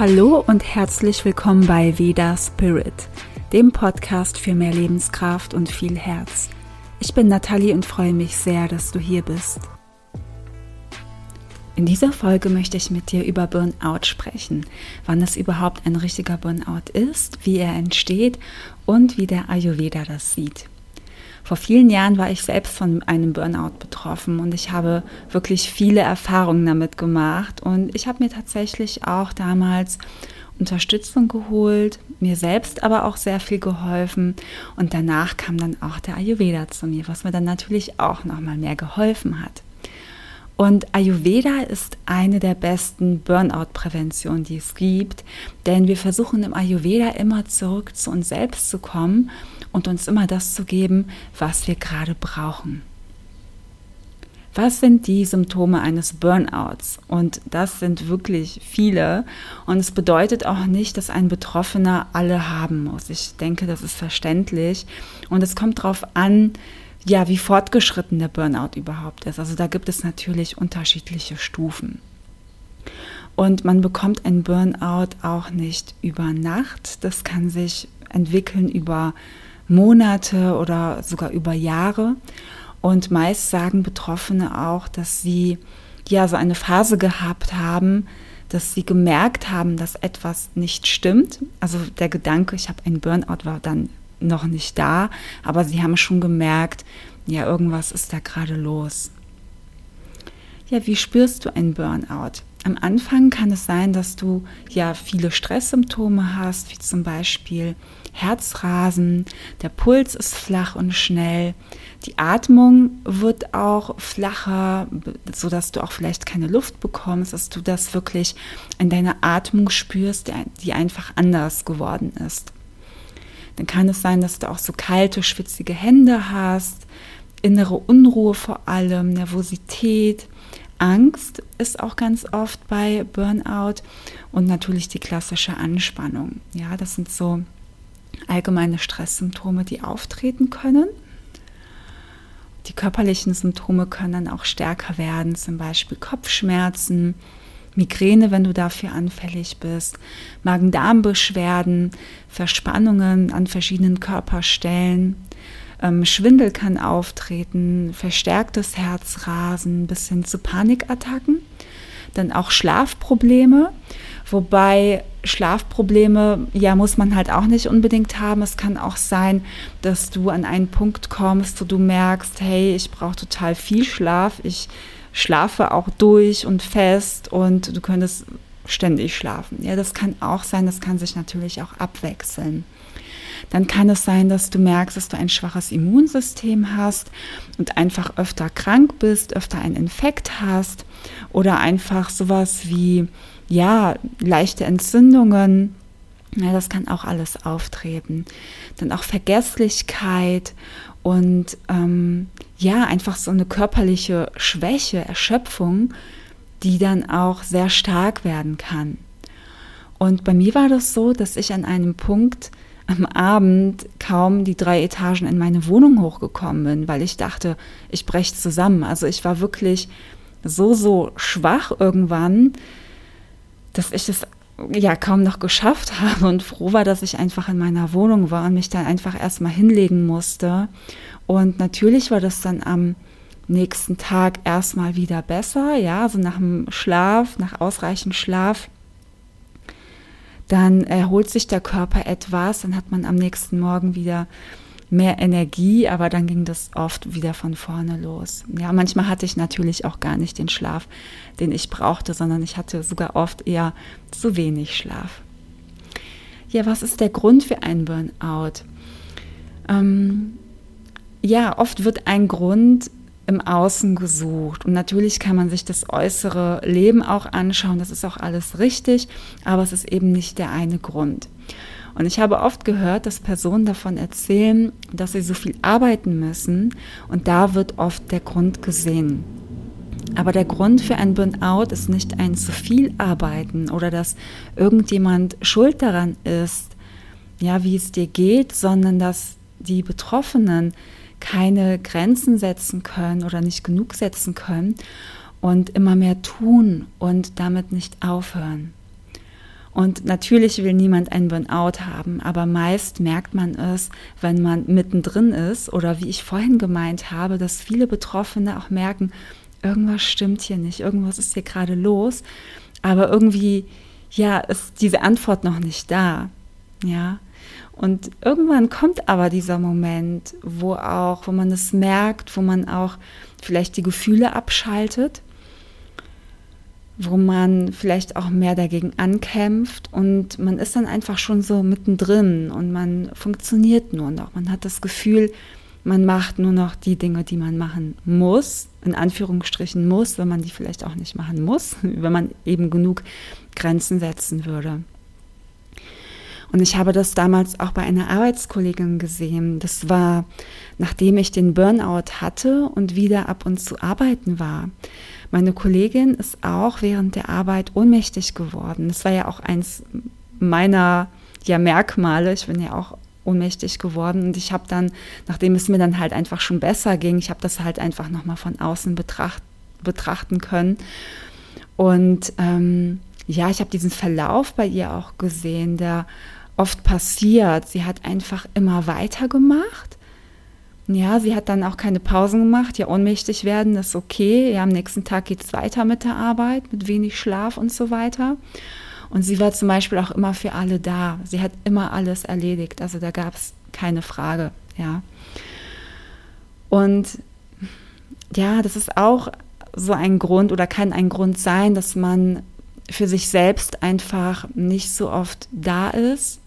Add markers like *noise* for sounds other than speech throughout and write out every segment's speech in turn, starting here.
Hallo und herzlich willkommen bei Veda Spirit, dem Podcast für mehr Lebenskraft und viel Herz. Ich bin Nathalie und freue mich sehr, dass du hier bist. In dieser Folge möchte ich mit dir über Burnout sprechen, wann es überhaupt ein richtiger Burnout ist, wie er entsteht und wie der Ayurveda das sieht. Vor vielen Jahren war ich selbst von einem Burnout betroffen und ich habe wirklich viele Erfahrungen damit gemacht. Und ich habe mir tatsächlich auch damals Unterstützung geholt, mir selbst aber auch sehr viel geholfen. Und danach kam dann auch der Ayurveda zu mir, was mir dann natürlich auch noch mal mehr geholfen hat. Und Ayurveda ist eine der besten Burnout-Präventionen, die es gibt, denn wir versuchen im Ayurveda immer zurück zu uns selbst zu kommen und uns immer das zu geben, was wir gerade brauchen. Was sind die Symptome eines Burnouts? Und das sind wirklich viele. Und es bedeutet auch nicht, dass ein Betroffener alle haben muss. Ich denke, das ist verständlich. Und es kommt darauf an, ja, wie fortgeschritten der Burnout überhaupt ist. Also da gibt es natürlich unterschiedliche Stufen. Und man bekommt ein Burnout auch nicht über Nacht. Das kann sich entwickeln über Monate oder sogar über Jahre. Und meist sagen Betroffene auch, dass sie ja so eine Phase gehabt haben, dass sie gemerkt haben, dass etwas nicht stimmt. Also der Gedanke, ich habe einen Burnout, war dann noch nicht da, aber sie haben schon gemerkt, ja, irgendwas ist da gerade los. Ja, wie spürst du einen Burnout? Am Anfang kann es sein, dass du ja viele Stresssymptome hast, wie zum Beispiel Herzrasen, der Puls ist flach und schnell, die Atmung wird auch flacher, sodass du auch vielleicht keine Luft bekommst, dass du das wirklich in deiner Atmung spürst, die einfach anders geworden ist. Dann kann es sein, dass du auch so kalte, schwitzige Hände hast, innere Unruhe vor allem, Nervosität, Angst ist auch ganz oft bei Burnout und natürlich die klassische Anspannung. Ja, das sind so allgemeine Stresssymptome, die auftreten können. Die körperlichen Symptome können dann auch stärker werden, zum Beispiel Kopfschmerzen, Migräne, wenn du dafür anfällig bist, Magen-Darm-Beschwerden, Verspannungen an verschiedenen Körperstellen, ähm, Schwindel kann auftreten, verstärktes Herzrasen bis hin zu Panikattacken. Dann auch Schlafprobleme, wobei Schlafprobleme, ja, muss man halt auch nicht unbedingt haben. Es kann auch sein, dass du an einen Punkt kommst, wo du merkst, hey, ich brauche total viel Schlaf, ich schlafe auch durch und fest und du könntest ständig schlafen. Ja, das kann auch sein, das kann sich natürlich auch abwechseln dann kann es sein, dass du merkst, dass du ein schwaches Immunsystem hast und einfach öfter krank bist, öfter einen Infekt hast oder einfach sowas wie, ja, leichte Entzündungen. Ja, das kann auch alles auftreten. Dann auch Vergesslichkeit und ähm, ja, einfach so eine körperliche Schwäche, Erschöpfung, die dann auch sehr stark werden kann. Und bei mir war das so, dass ich an einem Punkt am Abend kaum die drei Etagen in meine Wohnung hochgekommen bin, weil ich dachte, ich breche zusammen. Also ich war wirklich so, so schwach irgendwann, dass ich es ja kaum noch geschafft habe und froh war, dass ich einfach in meiner Wohnung war und mich dann einfach erstmal hinlegen musste. Und natürlich war das dann am nächsten Tag erstmal wieder besser, ja, so nach dem Schlaf, nach ausreichend Schlaf dann erholt sich der Körper etwas, dann hat man am nächsten Morgen wieder mehr Energie, aber dann ging das oft wieder von vorne los. Ja, manchmal hatte ich natürlich auch gar nicht den Schlaf, den ich brauchte, sondern ich hatte sogar oft eher zu wenig Schlaf. Ja, was ist der Grund für einen Burnout? Ähm, ja, oft wird ein Grund im Außen gesucht. Und natürlich kann man sich das äußere Leben auch anschauen, das ist auch alles richtig, aber es ist eben nicht der eine Grund. Und ich habe oft gehört, dass Personen davon erzählen, dass sie so viel arbeiten müssen und da wird oft der Grund gesehen. Aber der Grund für ein Burnout ist nicht ein zu viel arbeiten oder dass irgendjemand schuld daran ist, ja, wie es dir geht, sondern dass die Betroffenen keine Grenzen setzen können oder nicht genug setzen können und immer mehr tun und damit nicht aufhören. Und natürlich will niemand einen Burnout haben, aber meist merkt man es, wenn man mittendrin ist oder wie ich vorhin gemeint habe, dass viele Betroffene auch merken, irgendwas stimmt hier nicht, irgendwas ist hier gerade los, aber irgendwie, ja, ist diese Antwort noch nicht da, ja. Und irgendwann kommt aber dieser Moment, wo auch, wo man es merkt, wo man auch vielleicht die Gefühle abschaltet wo man vielleicht auch mehr dagegen ankämpft und man ist dann einfach schon so mittendrin und man funktioniert nur noch. Man hat das Gefühl, man macht nur noch die Dinge, die man machen muss, in Anführungsstrichen muss, wenn man die vielleicht auch nicht machen muss, *laughs* wenn man eben genug Grenzen setzen würde. Und ich habe das damals auch bei einer Arbeitskollegin gesehen. Das war, nachdem ich den Burnout hatte und wieder ab und zu arbeiten war. Meine Kollegin ist auch während der Arbeit ohnmächtig geworden. Das war ja auch eins meiner ja, Merkmale. Ich bin ja auch ohnmächtig geworden und ich habe dann, nachdem es mir dann halt einfach schon besser ging, ich habe das halt einfach nochmal von außen betracht, betrachten können. Und ähm, ja, ich habe diesen Verlauf bei ihr auch gesehen, der oft passiert. Sie hat einfach immer weitergemacht ja, sie hat dann auch keine Pausen gemacht. Ja, ohnmächtig werden ist okay. Ja, am nächsten Tag geht es weiter mit der Arbeit, mit wenig Schlaf und so weiter. Und sie war zum Beispiel auch immer für alle da. Sie hat immer alles erledigt. Also da gab es keine Frage. Ja. Und ja, das ist auch so ein Grund oder kann ein Grund sein, dass man für sich selbst einfach nicht so oft da ist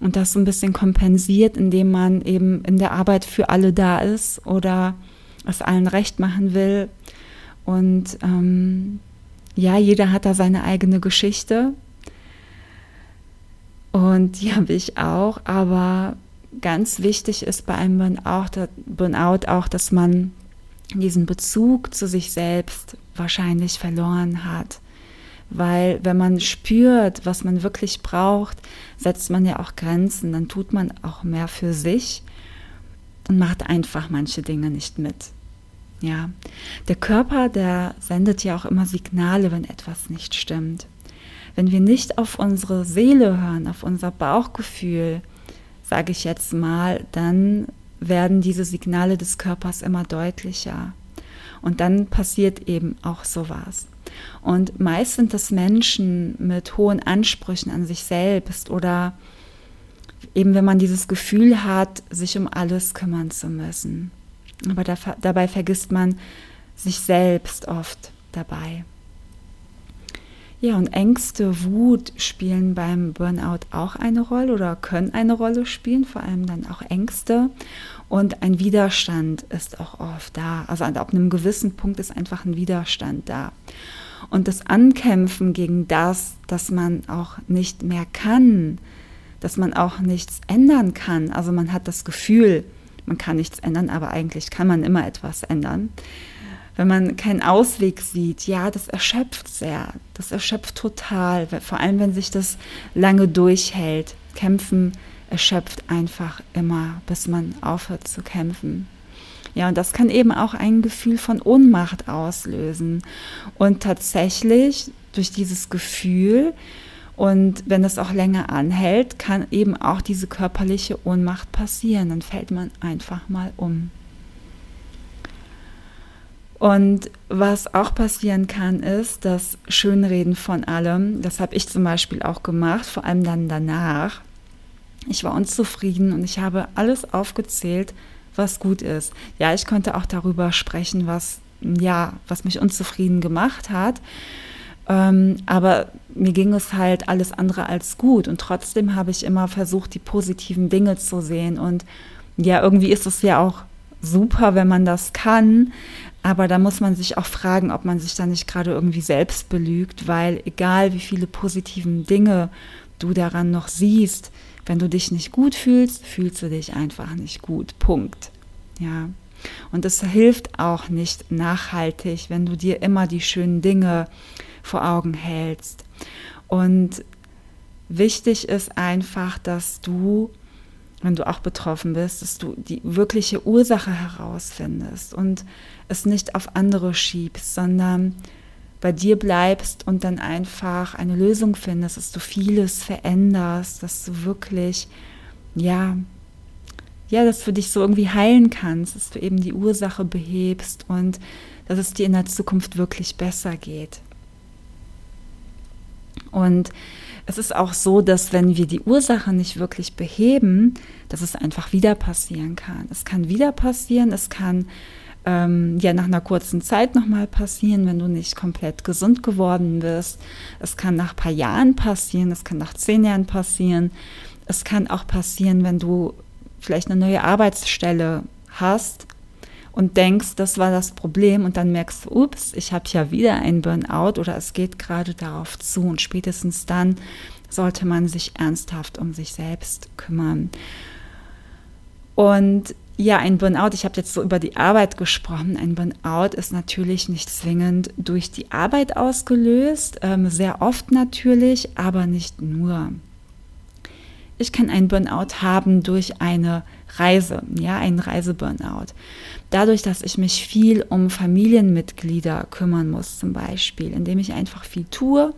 und das so ein bisschen kompensiert, indem man eben in der Arbeit für alle da ist oder es allen recht machen will. Und ähm, ja, jeder hat da seine eigene Geschichte. Und die habe ich auch. Aber ganz wichtig ist bei einem Burnout, Burnout auch, dass man diesen Bezug zu sich selbst wahrscheinlich verloren hat. Weil wenn man spürt, was man wirklich braucht, setzt man ja auch Grenzen, dann tut man auch mehr für sich und macht einfach manche Dinge nicht mit. Ja, der Körper, der sendet ja auch immer Signale, wenn etwas nicht stimmt. Wenn wir nicht auf unsere Seele hören, auf unser Bauchgefühl, sage ich jetzt mal, dann werden diese Signale des Körpers immer deutlicher. Und dann passiert eben auch sowas. Und meist sind das Menschen mit hohen Ansprüchen an sich selbst oder eben wenn man dieses Gefühl hat, sich um alles kümmern zu müssen. Aber da, dabei vergisst man sich selbst oft dabei. Ja, und Ängste, Wut spielen beim Burnout auch eine Rolle oder können eine Rolle spielen, vor allem dann auch Ängste. Und ein Widerstand ist auch oft da. Also ab einem gewissen Punkt ist einfach ein Widerstand da. Und das Ankämpfen gegen das, dass man auch nicht mehr kann, dass man auch nichts ändern kann. Also man hat das Gefühl, man kann nichts ändern, aber eigentlich kann man immer etwas ändern. Wenn man keinen Ausweg sieht, ja, das erschöpft sehr. Das erschöpft total, vor allem wenn sich das lange durchhält. Kämpfen erschöpft einfach immer, bis man aufhört zu kämpfen. Ja, und das kann eben auch ein Gefühl von Ohnmacht auslösen. Und tatsächlich durch dieses Gefühl und wenn es auch länger anhält, kann eben auch diese körperliche Ohnmacht passieren. Dann fällt man einfach mal um. Und was auch passieren kann, ist das Schönreden von allem. Das habe ich zum Beispiel auch gemacht, vor allem dann danach. Ich war unzufrieden und ich habe alles aufgezählt, was gut ist. Ja, ich konnte auch darüber sprechen, was, ja, was mich unzufrieden gemacht hat. Ähm, aber mir ging es halt alles andere als gut. Und trotzdem habe ich immer versucht, die positiven Dinge zu sehen. Und ja, irgendwie ist es ja auch super, wenn man das kann. Aber da muss man sich auch fragen, ob man sich da nicht gerade irgendwie selbst belügt, weil egal wie viele positiven Dinge du daran noch siehst, wenn du dich nicht gut fühlst, fühlst du dich einfach nicht gut. Punkt. Ja. Und es hilft auch nicht nachhaltig, wenn du dir immer die schönen Dinge vor Augen hältst. Und wichtig ist einfach, dass du, wenn du auch betroffen bist, dass du die wirkliche Ursache herausfindest und es nicht auf andere schiebst, sondern bei dir bleibst und dann einfach eine Lösung findest, dass du vieles veränderst, dass du wirklich, ja, ja, dass du dich so irgendwie heilen kannst, dass du eben die Ursache behebst und dass es dir in der Zukunft wirklich besser geht. Und es ist auch so, dass wenn wir die Ursache nicht wirklich beheben, dass es einfach wieder passieren kann. Es kann wieder passieren, es kann ähm, ja nach einer kurzen Zeit nochmal passieren, wenn du nicht komplett gesund geworden bist. Es kann nach ein paar Jahren passieren, es kann nach zehn Jahren passieren. Es kann auch passieren, wenn du vielleicht eine neue Arbeitsstelle hast und denkst, das war das Problem und dann merkst du, ups, ich habe ja wieder ein Burnout oder es geht gerade darauf zu und spätestens dann sollte man sich ernsthaft um sich selbst kümmern. Und ja, ein Burnout, ich habe jetzt so über die Arbeit gesprochen. Ein Burnout ist natürlich nicht zwingend durch die Arbeit ausgelöst, ähm, sehr oft natürlich, aber nicht nur. Ich kann einen Burnout haben durch eine Reise, ja, einen Reiseburnout. Dadurch, dass ich mich viel um Familienmitglieder kümmern muss, zum Beispiel, indem ich einfach viel tue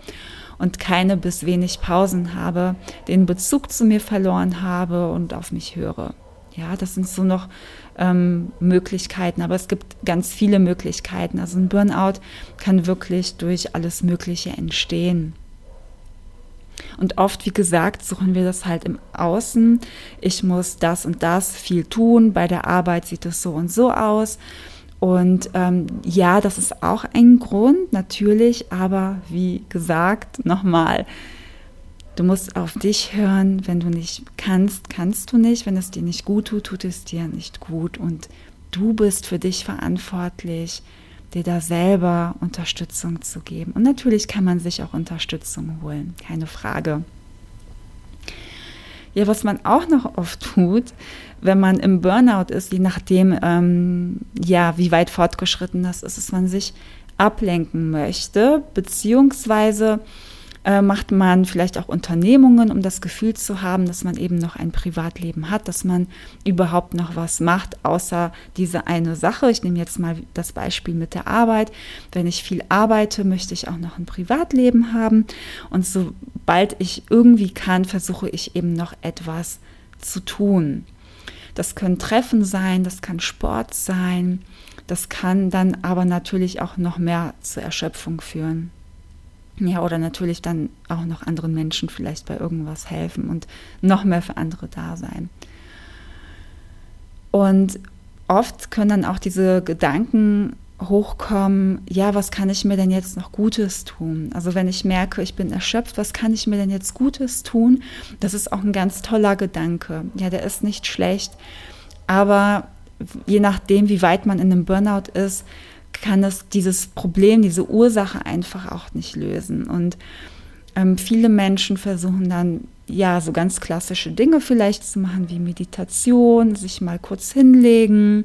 und keine bis wenig Pausen habe, den Bezug zu mir verloren habe und auf mich höre. Ja, das sind so noch ähm, Möglichkeiten, aber es gibt ganz viele Möglichkeiten. Also ein Burnout kann wirklich durch alles Mögliche entstehen. Und oft, wie gesagt, suchen wir das halt im Außen. Ich muss das und das viel tun. Bei der Arbeit sieht es so und so aus. Und ähm, ja, das ist auch ein Grund, natürlich, aber wie gesagt, nochmal, du musst auf dich hören. Wenn du nicht kannst, kannst du nicht. Wenn es dir nicht gut tut, tut es dir nicht gut. Und du bist für dich verantwortlich dir da selber Unterstützung zu geben. Und natürlich kann man sich auch Unterstützung holen, keine Frage. Ja, was man auch noch oft tut, wenn man im Burnout ist, je nachdem, ähm, ja, wie weit fortgeschritten das ist, dass man sich ablenken möchte, beziehungsweise äh, macht man vielleicht auch Unternehmungen, um das Gefühl zu haben, dass man eben noch ein Privatleben hat, dass man überhaupt noch was macht, außer diese eine Sache. Ich nehme jetzt mal das Beispiel mit der Arbeit. Wenn ich viel arbeite, möchte ich auch noch ein Privatleben haben. Und sobald ich irgendwie kann, versuche ich eben noch etwas zu tun. Das können Treffen sein, das kann Sport sein, das kann dann aber natürlich auch noch mehr zur Erschöpfung führen. Ja, oder natürlich dann auch noch anderen Menschen vielleicht bei irgendwas helfen und noch mehr für andere da sein. Und oft können dann auch diese Gedanken hochkommen, ja, was kann ich mir denn jetzt noch Gutes tun? Also wenn ich merke, ich bin erschöpft, was kann ich mir denn jetzt Gutes tun? Das ist auch ein ganz toller Gedanke. Ja, der ist nicht schlecht, aber je nachdem, wie weit man in einem Burnout ist, kann das dieses Problem, diese Ursache einfach auch nicht lösen. Und ähm, viele Menschen versuchen dann ja so ganz klassische Dinge vielleicht zu machen, wie Meditation, sich mal kurz hinlegen,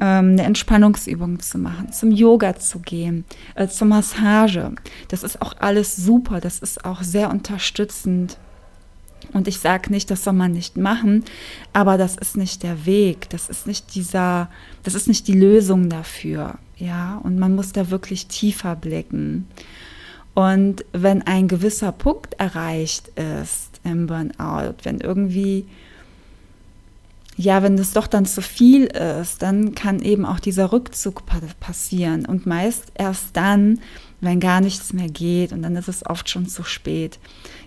ähm, eine Entspannungsübung zu machen, zum Yoga zu gehen, äh, zur Massage. Das ist auch alles super, das ist auch sehr unterstützend. Und ich sage nicht, das soll man nicht machen, aber das ist nicht der Weg, das ist nicht dieser, das ist nicht die Lösung dafür. Ja, und man muss da wirklich tiefer blicken. Und wenn ein gewisser Punkt erreicht ist im Burnout, wenn irgendwie, ja, wenn das doch dann zu viel ist, dann kann eben auch dieser Rückzug passieren. Und meist erst dann, wenn gar nichts mehr geht und dann ist es oft schon zu spät.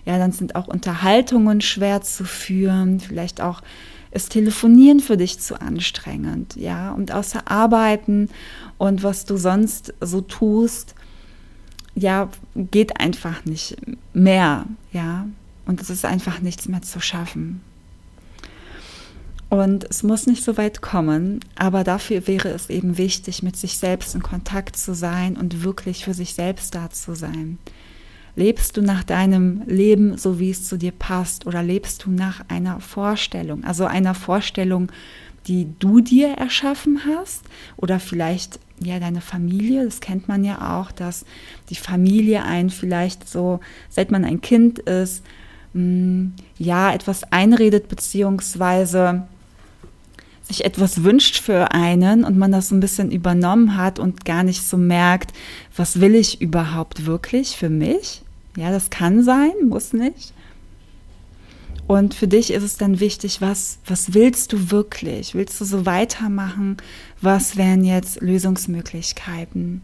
Ja, dann sind auch Unterhaltungen schwer zu führen, vielleicht auch ist Telefonieren für dich zu anstrengend, ja, und außer Arbeiten und was du sonst so tust, ja, geht einfach nicht mehr, ja, und es ist einfach nichts mehr zu schaffen. Und es muss nicht so weit kommen, aber dafür wäre es eben wichtig, mit sich selbst in Kontakt zu sein und wirklich für sich selbst da zu sein. Lebst du nach deinem Leben so, wie es zu dir passt, oder lebst du nach einer Vorstellung, also einer Vorstellung, die du dir erschaffen hast, oder vielleicht ja deine Familie, das kennt man ja auch, dass die Familie einen vielleicht so, seit man ein Kind ist, mh, mm, ja etwas einredet beziehungsweise sich etwas wünscht für einen und man das so ein bisschen übernommen hat und gar nicht so merkt, was will ich überhaupt wirklich für mich? Ja, das kann sein, muss nicht. Und für dich ist es dann wichtig, was, was willst du wirklich? Willst du so weitermachen? Was wären jetzt Lösungsmöglichkeiten?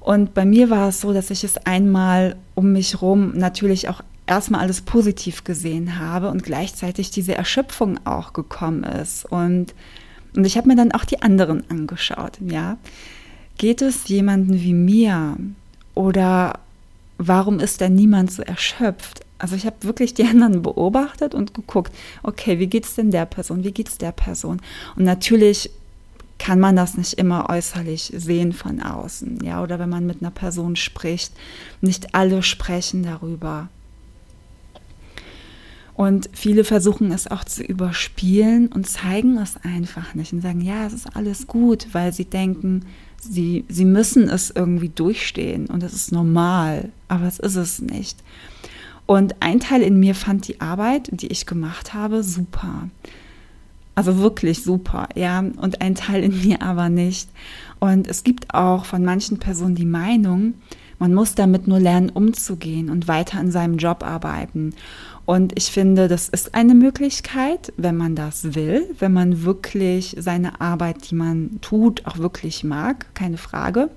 Und bei mir war es so, dass ich es einmal um mich rum natürlich auch erstmal alles positiv gesehen habe und gleichzeitig diese Erschöpfung auch gekommen ist. Und, und ich habe mir dann auch die anderen angeschaut, ja. Geht es jemanden wie mir? Oder warum ist denn niemand so erschöpft? Also ich habe wirklich die *laughs* anderen beobachtet und geguckt, okay, wie geht es denn der Person, wie geht es der Person? Und natürlich kann man das nicht immer äußerlich sehen von außen, ja, oder wenn man mit einer Person spricht, nicht alle sprechen darüber. Und viele versuchen es auch zu überspielen und zeigen es einfach nicht und sagen, ja, es ist alles gut, weil sie denken, sie, sie müssen es irgendwie durchstehen und es ist normal, aber es ist es nicht. Und ein Teil in mir fand die Arbeit, die ich gemacht habe, super. Also wirklich super, ja. Und ein Teil in mir aber nicht. Und es gibt auch von manchen Personen die Meinung, man muss damit nur lernen, umzugehen und weiter an seinem Job arbeiten. Und ich finde, das ist eine Möglichkeit, wenn man das will, wenn man wirklich seine Arbeit, die man tut, auch wirklich mag, keine Frage.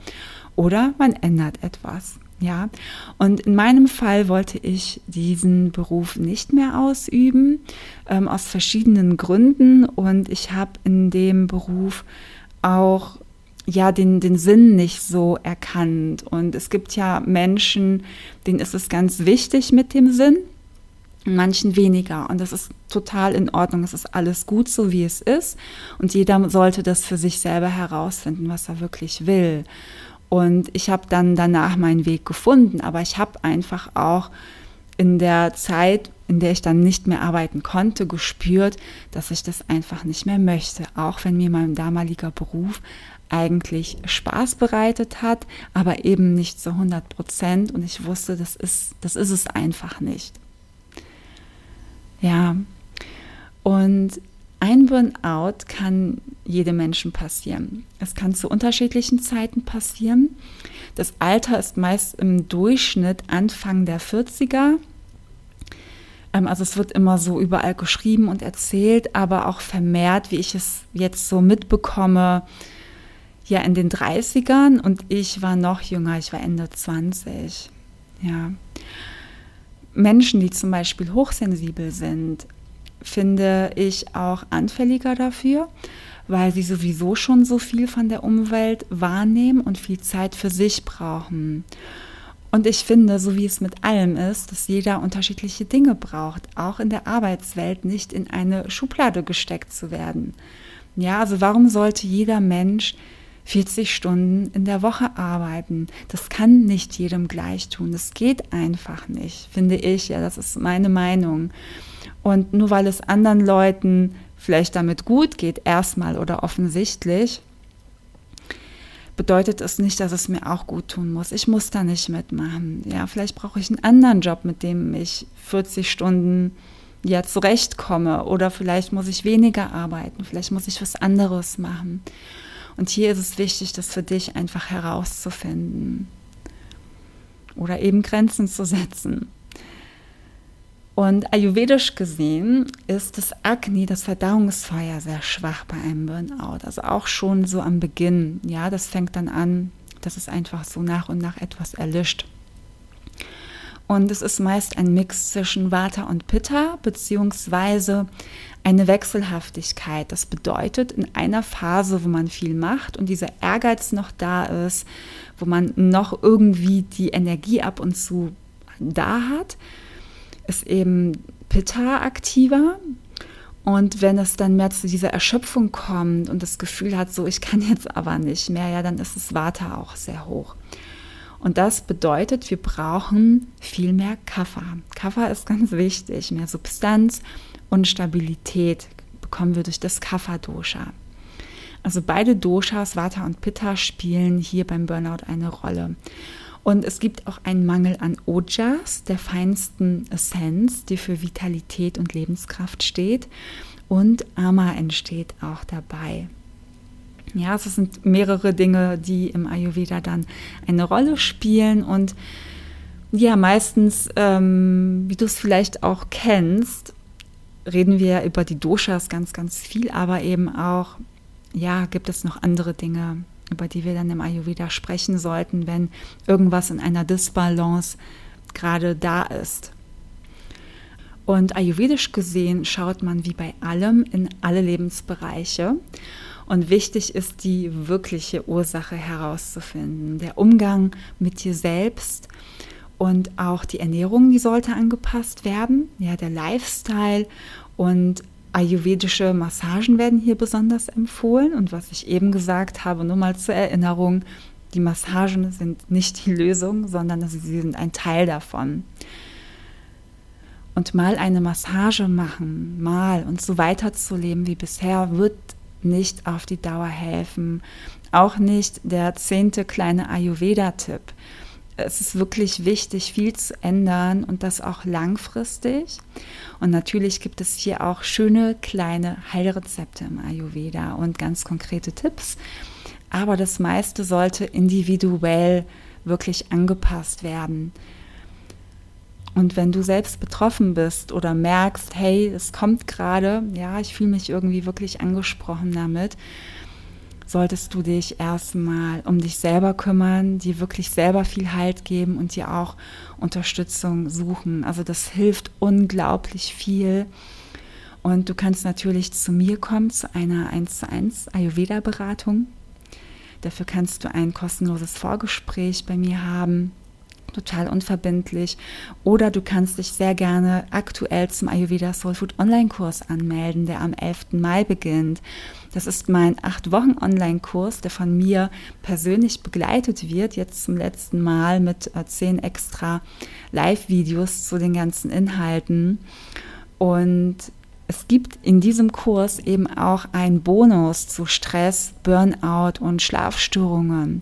Oder man ändert etwas. Ja, und in meinem Fall wollte ich diesen Beruf nicht mehr ausüben, ähm, aus verschiedenen Gründen. Und ich habe in dem Beruf auch ja den, den Sinn nicht so erkannt. Und es gibt ja Menschen, denen ist es ganz wichtig mit dem Sinn, manchen weniger. Und das ist total in Ordnung. Es ist alles gut so, wie es ist. Und jeder sollte das für sich selber herausfinden, was er wirklich will. Und ich habe dann danach meinen Weg gefunden, aber ich habe einfach auch in der Zeit, in der ich dann nicht mehr arbeiten konnte, gespürt, dass ich das einfach nicht mehr möchte, auch wenn mir mein damaliger Beruf eigentlich Spaß bereitet hat, aber eben nicht zu 100 Prozent und ich wusste, das ist, das ist es einfach nicht. Ja, und ein Burnout kann jedem Menschen passieren. Es kann zu unterschiedlichen Zeiten passieren. Das Alter ist meist im Durchschnitt Anfang der 40er. Ähm, also es wird immer so überall geschrieben und erzählt, aber auch vermehrt, wie ich es jetzt so mitbekomme, ja in den 30ern und ich war noch jünger, ich war Ende 20. Ja. Menschen, die zum Beispiel hochsensibel sind, finde ich auch anfälliger dafür, weil sie sowieso schon so viel von der Umwelt wahrnehmen und viel Zeit für sich brauchen. Und ich finde, so wie es mit allem ist, dass jeder unterschiedliche Dinge braucht, auch in der Arbeitswelt nicht in eine Schublade gesteckt zu werden. Ja, also warum sollte jeder Mensch 40 Stunden in der Woche arbeiten? Das kann nicht jedem gleich tun. Das geht einfach nicht, finde ich. Ja, das ist meine Meinung. Und nur weil es anderen Leuten vielleicht damit gut geht, erstmal oder offensichtlich, bedeutet es nicht, dass es mir auch gut tun muss. Ich muss da nicht mitmachen. Ja, vielleicht brauche ich einen anderen Job, mit dem ich 40 Stunden ja zurechtkomme oder vielleicht muss ich weniger arbeiten, vielleicht muss ich was anderes machen. Und hier ist es wichtig, das für dich einfach herauszufinden oder eben Grenzen zu setzen. Und ayurvedisch gesehen ist das Agni, das Verdauungsfeuer, sehr schwach bei einem Burnout. Also auch schon so am Beginn. Ja, das fängt dann an, dass es einfach so nach und nach etwas erlischt. Und es ist meist ein Mix zwischen Vata und Pitta, beziehungsweise eine Wechselhaftigkeit. Das bedeutet, in einer Phase, wo man viel macht und dieser Ehrgeiz noch da ist, wo man noch irgendwie die Energie ab und zu da hat, ist eben Pitta aktiver. Und wenn es dann mehr zu dieser Erschöpfung kommt und das Gefühl hat, so ich kann jetzt aber nicht mehr, ja, dann ist das Vata auch sehr hoch. Und das bedeutet, wir brauchen viel mehr Kaffer. Kaffer ist ganz wichtig. Mehr Substanz und Stabilität bekommen wir durch das Kapha-Dosha. Also beide Doshas, Vata und Pitta, spielen hier beim Burnout eine Rolle. Und es gibt auch einen Mangel an Ojas, der feinsten Essenz, die für Vitalität und Lebenskraft steht. Und Ama entsteht auch dabei. Ja, es sind mehrere Dinge, die im Ayurveda dann eine Rolle spielen und ja, meistens, ähm, wie du es vielleicht auch kennst, reden wir über die Doshas ganz, ganz viel, aber eben auch, ja, gibt es noch andere Dinge, über die wir dann im Ayurveda sprechen sollten, wenn irgendwas in einer Disbalance gerade da ist. Und ayurvedisch gesehen schaut man wie bei allem in alle Lebensbereiche. Und wichtig ist die wirkliche Ursache herauszufinden. Der Umgang mit dir selbst und auch die Ernährung, die sollte angepasst werden. Ja, der Lifestyle und ayurvedische Massagen werden hier besonders empfohlen. Und was ich eben gesagt habe, nur mal zur Erinnerung, die Massagen sind nicht die Lösung, sondern sie sind ein Teil davon. Und mal eine Massage machen, mal und so weiterzuleben wie bisher, wird nicht auf die Dauer helfen. Auch nicht der zehnte kleine Ayurveda-Tipp. Es ist wirklich wichtig, viel zu ändern und das auch langfristig. Und natürlich gibt es hier auch schöne kleine Heilrezepte im Ayurveda und ganz konkrete Tipps. Aber das meiste sollte individuell wirklich angepasst werden. Und wenn du selbst betroffen bist oder merkst, hey, es kommt gerade, ja, ich fühle mich irgendwie wirklich angesprochen damit, solltest du dich erstmal um dich selber kümmern, dir wirklich selber viel Halt geben und dir auch Unterstützung suchen. Also das hilft unglaublich viel. Und du kannst natürlich zu mir kommen, zu einer 1 zu 1 Ayurveda-Beratung. Dafür kannst du ein kostenloses Vorgespräch bei mir haben total unverbindlich. Oder du kannst dich sehr gerne aktuell zum Ayurveda Soul Food Online-Kurs anmelden, der am 11. Mai beginnt. Das ist mein acht Wochen Online-Kurs, der von mir persönlich begleitet wird, jetzt zum letzten Mal mit äh, zehn extra Live-Videos zu den ganzen Inhalten. Und es gibt in diesem Kurs eben auch einen Bonus zu Stress, Burnout und Schlafstörungen.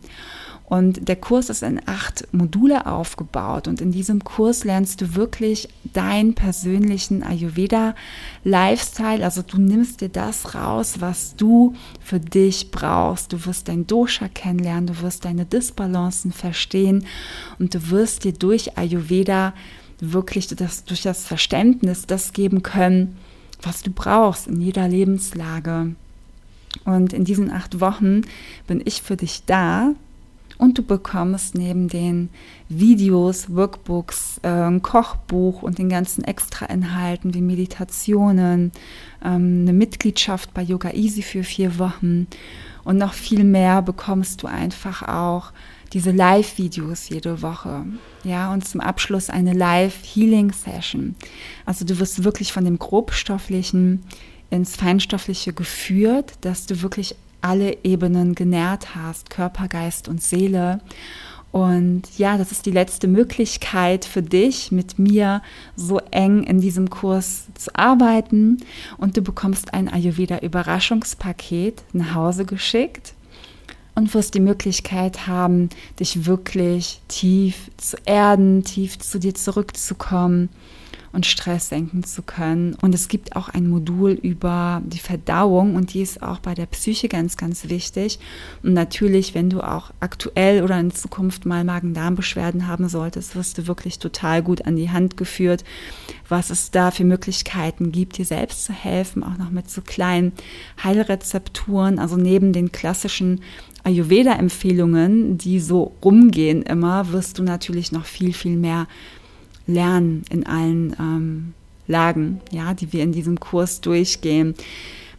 Und der Kurs ist in acht Module aufgebaut. Und in diesem Kurs lernst du wirklich deinen persönlichen Ayurveda-Lifestyle. Also du nimmst dir das raus, was du für dich brauchst. Du wirst dein Dosha kennenlernen, du wirst deine Disbalancen verstehen und du wirst dir durch Ayurveda wirklich das, durch das Verständnis das geben können, was du brauchst in jeder Lebenslage. Und in diesen acht Wochen bin ich für dich da, und du bekommst neben den Videos, Workbooks, äh, Kochbuch und den ganzen Extrainhalten wie Meditationen, ähm, eine Mitgliedschaft bei Yoga Easy für vier Wochen und noch viel mehr bekommst du einfach auch diese Live-Videos jede Woche. Ja, und zum Abschluss eine Live-Healing-Session. Also du wirst wirklich von dem Grobstofflichen ins Feinstoffliche geführt, dass du wirklich alle Ebenen genährt hast, Körper, Geist und Seele. Und ja, das ist die letzte Möglichkeit für dich, mit mir so eng in diesem Kurs zu arbeiten. Und du bekommst ein Ayurveda-Überraschungspaket nach Hause geschickt und wirst die Möglichkeit haben, dich wirklich tief zu erden, tief zu dir zurückzukommen und Stress senken zu können. Und es gibt auch ein Modul über die Verdauung und die ist auch bei der Psyche ganz, ganz wichtig. Und natürlich, wenn du auch aktuell oder in Zukunft mal Magen-Darm-Beschwerden haben solltest, wirst du wirklich total gut an die Hand geführt, was es da für Möglichkeiten gibt, dir selbst zu helfen, auch noch mit so kleinen Heilrezepturen, also neben den klassischen Ayurveda-Empfehlungen, die so rumgehen immer, wirst du natürlich noch viel, viel mehr lernen in allen ähm, Lagen, ja, die wir in diesem Kurs durchgehen.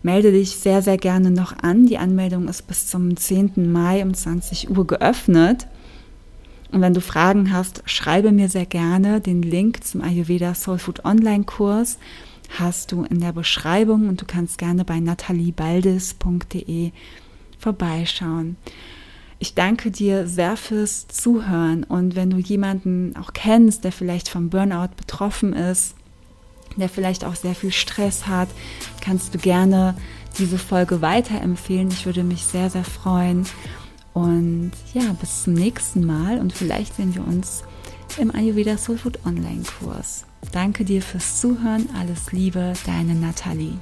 Melde dich sehr, sehr gerne noch an. Die Anmeldung ist bis zum 10. Mai um 20 Uhr geöffnet. Und wenn du Fragen hast, schreibe mir sehr gerne. Den Link zum Ayurveda Soul Food Online Kurs hast du in der Beschreibung und du kannst gerne bei nathaliebaldes.de vorbeischauen. Ich danke dir sehr fürs Zuhören und wenn du jemanden auch kennst, der vielleicht vom Burnout betroffen ist, der vielleicht auch sehr viel Stress hat, kannst du gerne diese Folge weiterempfehlen. Ich würde mich sehr, sehr freuen. Und ja, bis zum nächsten Mal und vielleicht sehen wir uns im Ayurveda Soul Food Online Kurs. Danke dir fürs Zuhören. Alles Liebe, deine Nathalie.